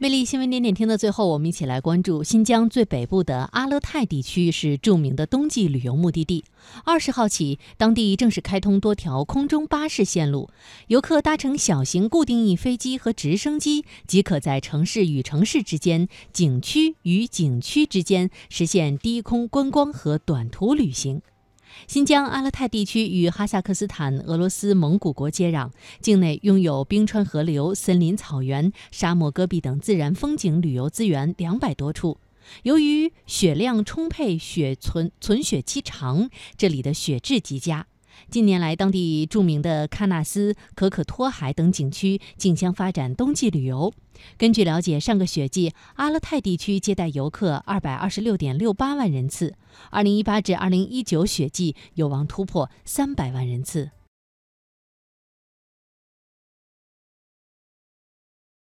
魅力新闻点点听的最后，我们一起来关注新疆最北部的阿勒泰地区是著名的冬季旅游目的地。二十号起，当地正式开通多条空中巴士线路，游客搭乘小型固定翼飞机和直升机，即可在城市与城市之间、景区与景区之间实现低空观光和短途旅行。新疆阿勒泰地区与哈萨克斯坦、俄罗斯、蒙古国接壤，境内拥有冰川河流、森林草原、沙漠戈壁等自然风景旅游资源两百多处。由于雪量充沛、雪存存雪期长，这里的雪质极佳。近年来，当地著名的喀纳斯、可可托海等景区竞相发展冬季旅游。根据了解，上个雪季阿勒泰地区接待游客二百二十六点六八万人次，二零一八至二零一九雪季有望突破三百万人次。